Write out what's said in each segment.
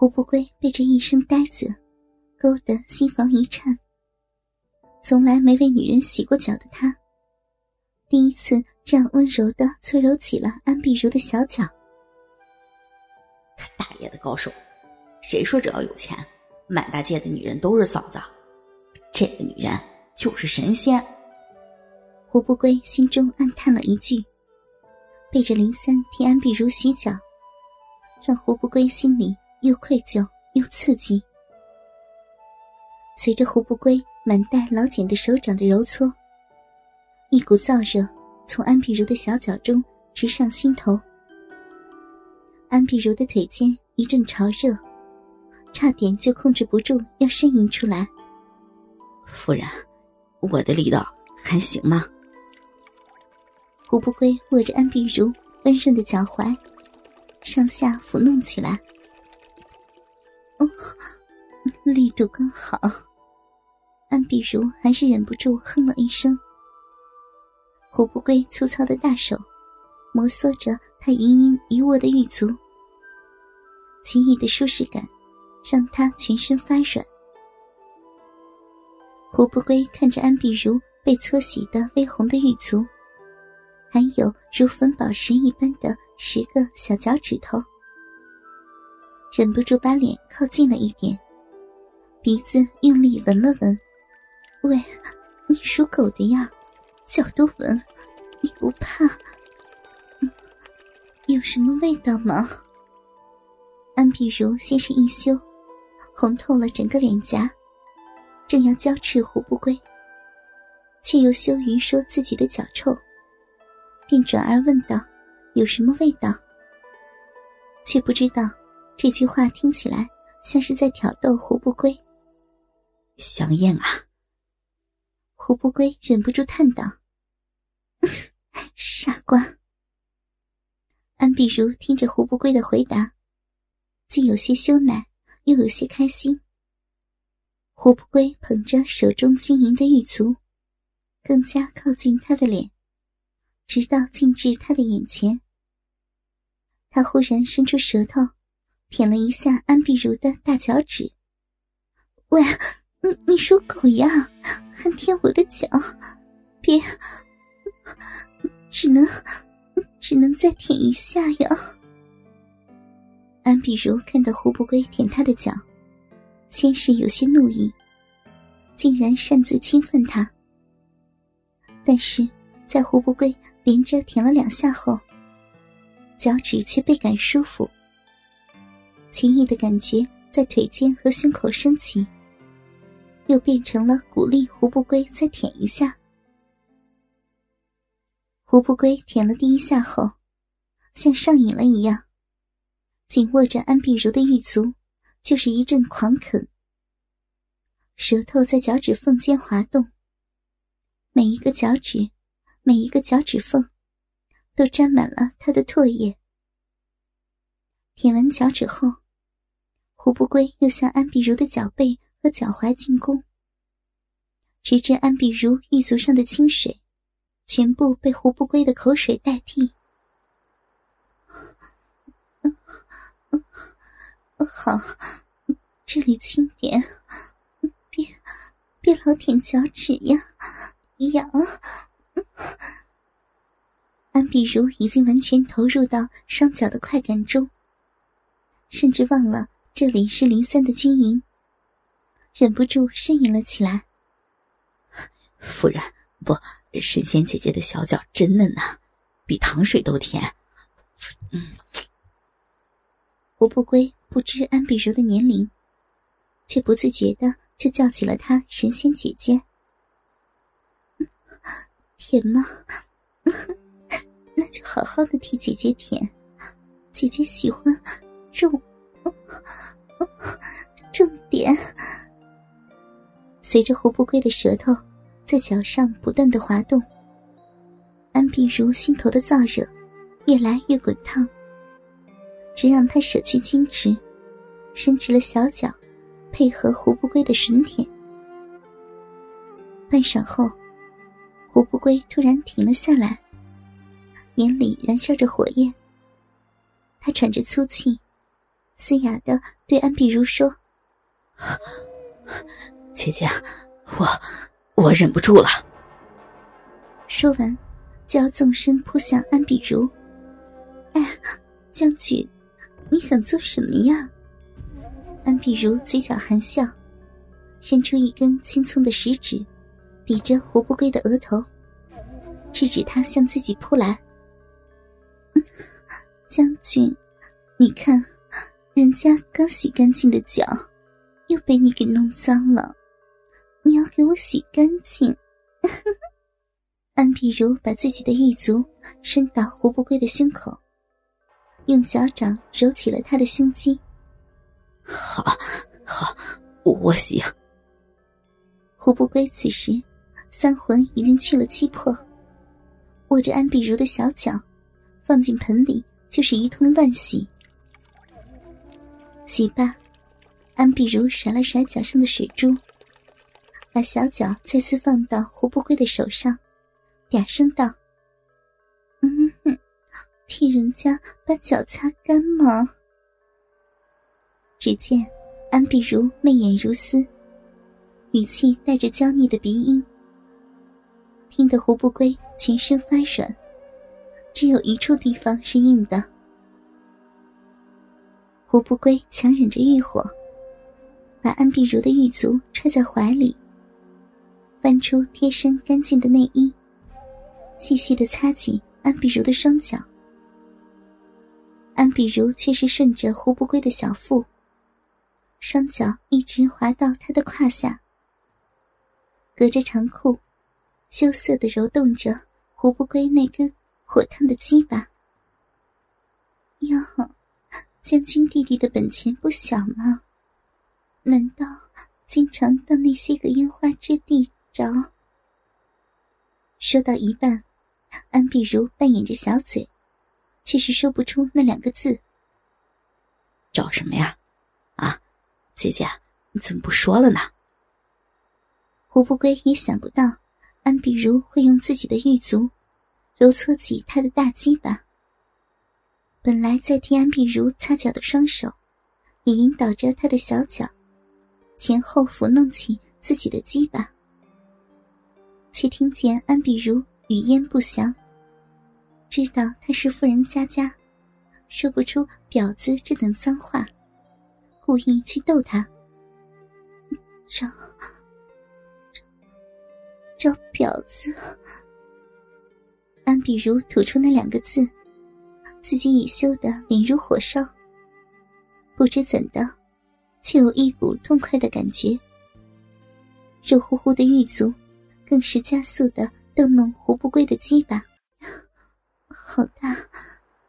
胡不归被这一声“呆”子勾得心房一颤。从来没为女人洗过脚的他，第一次这样温柔的搓揉起了安碧如的小脚。他大爷的高手！谁说只要有钱，满大街的女人都是嫂子？这个女人就是神仙。胡不归心中暗叹了一句，背着林三替安碧如洗脚，让胡不归心里又愧疚又刺激。随着胡不归满带老茧的手掌的揉搓，一股燥热从安碧如的小脚中直上心头。安碧如的腿间一阵潮热，差点就控制不住要呻吟出来。夫人，我的力道还行吗？胡不归握着安碧如温润的脚踝，上下抚弄起来。哦，力度刚好。安碧如还是忍不住哼了一声。胡不归粗糙的大手摩挲着他盈盈一握的玉足，奇异的舒适感让他全身发软。胡不归看着安碧如被搓洗的微红的玉足，还有如粉宝石一般的十个小脚趾头，忍不住把脸靠近了一点，鼻子用力闻了闻。喂，你属狗的呀，脚都闻，你不怕？有什么味道吗？安碧如先是一羞，红透了整个脸颊，正要娇斥胡不归，却又羞于说自己的脚臭，便转而问道：“有什么味道？”却不知道这句话听起来像是在挑逗胡不归。香艳啊！胡不归忍不住叹道：“ 傻瓜。”安碧如听着胡不归的回答，既有些羞赧，又有些开心。胡不归捧着手中晶莹的玉足，更加靠近他的脸，直到近至他的眼前。他忽然伸出舌头，舔了一下安碧如的大脚趾。喂！你你属狗呀，还舔我的脚，别，只能只能再舔一下呀。安碧如看到胡不归舔她的脚，先是有些怒意，竟然擅自侵犯她。但是在胡不归连着舔了两下后，脚趾却倍感舒服，奇异的感觉在腿间和胸口升起。又变成了鼓励胡不归再舔一下。胡不归舔了第一下后，像上瘾了一样，紧握着安碧如的玉足，就是一阵狂啃。舌头在脚趾缝间滑动，每一个脚趾，每一个脚趾缝，都沾满了他的唾液。舔完脚趾后，胡不归又向安碧如的脚背。和脚踝进攻，直至安碧如玉足上的清水，全部被胡不归的口水代替。好，这里轻点，别别老舔脚趾呀，痒。安碧如已经完全投入到双脚的快感中，甚至忘了这里是林三的军营。忍不住呻吟了起来。夫人，不，神仙姐姐的小脚真嫩呐，比糖水都甜。嗯。胡不归不知安比如的年龄，却不自觉的就叫起了她神仙姐姐。甜吗？那就好好的替姐姐舔，姐姐喜欢重，重点。随着胡不归的舌头在脚上不断的滑动，安碧如心头的燥热越来越滚烫，只让他舍去矜持，伸直了小脚，配合胡不归的吮舔。半晌后，胡不归突然停了下来，眼里燃烧着火焰。他喘着粗气，嘶哑的对安比如说：“姐姐，我我忍不住了。”说完，就要纵身扑向安比如。哎，将军，你想做什么呀？安比如嘴角含笑，伸出一根青葱的食指，抵着胡不归的额头，制止他向自己扑来。将军，你看，人家刚洗干净的脚，又被你给弄脏了，你要给我洗干净。安碧如把自己的玉足伸到胡不归的胸口，用脚掌揉起了他的胸肌。好，好，我洗。胡不归此时三魂已经去了七魄，握着安碧如的小脚，放进盆里。就是一通乱洗，洗罢，安碧如甩了甩脚上的水珠，把小脚再次放到胡不归的手上，嗲声道：“嗯哼，替人家把脚擦干吗？”只见安碧如媚眼如丝，语气带着娇腻的鼻音，听得胡不归全身发软。只有一处地方是硬的。胡不归强忍着欲火，把安碧如的玉足揣在怀里，翻出贴身干净的内衣，细细的擦起安碧如的双脚。安碧如却是顺着胡不归的小腹，双脚一直滑到他的胯下，隔着长裤，羞涩的揉动着胡不归那根。火烫的鸡巴，哟，将军弟弟的本钱不小吗？难道经常到那些个烟花之地找？说到一半，安碧如扮演着小嘴，却是说不出那两个字。找什么呀？啊，姐姐，你怎么不说了呢？胡不归也想不到，安碧如会用自己的玉足。揉搓起他的大鸡巴，本来在替安碧如擦脚的双手，也引导着他的小脚，前后抚弄起自己的鸡巴，却听见安碧如语焉不详，知道他是富人家家，说不出“婊子”这等脏话，故意去逗他，找找找婊子。安碧如吐出那两个字，自己已羞得脸如火烧。不知怎的，却有一股痛快的感觉。肉乎乎的玉足，更是加速的逗弄胡不归的鸡巴，好大，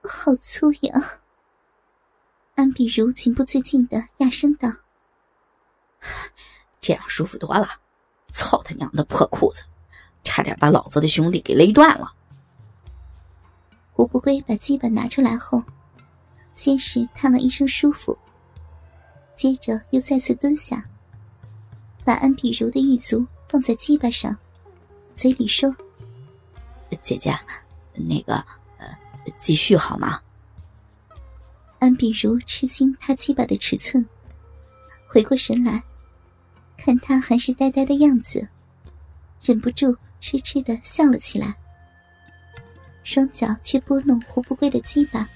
好粗呀！安碧如情不自禁的压声道：“这样舒服多了，操他娘的破裤子，差点把老子的兄弟给勒断了。”胡不归把鸡巴拿出来后，先是叹了一声舒服，接着又再次蹲下，把安比如的玉足放在鸡巴上，嘴里说：“姐姐，那个，呃，继续好吗？”安比如吃惊他鸡巴的尺寸，回过神来，看他还是呆呆的样子，忍不住痴痴的笑了起来。双脚去拨弄胡不归的鸡巴，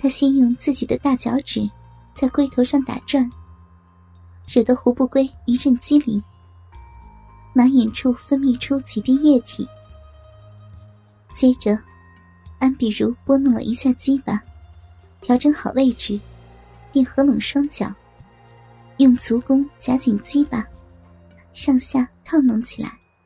他先用自己的大脚趾在龟头上打转，惹得胡不归一阵机灵，马眼处分泌出几滴液体。接着，安比如拨弄了一下鸡巴，调整好位置，并合拢双脚，用足弓夹紧鸡巴，上下套弄起来。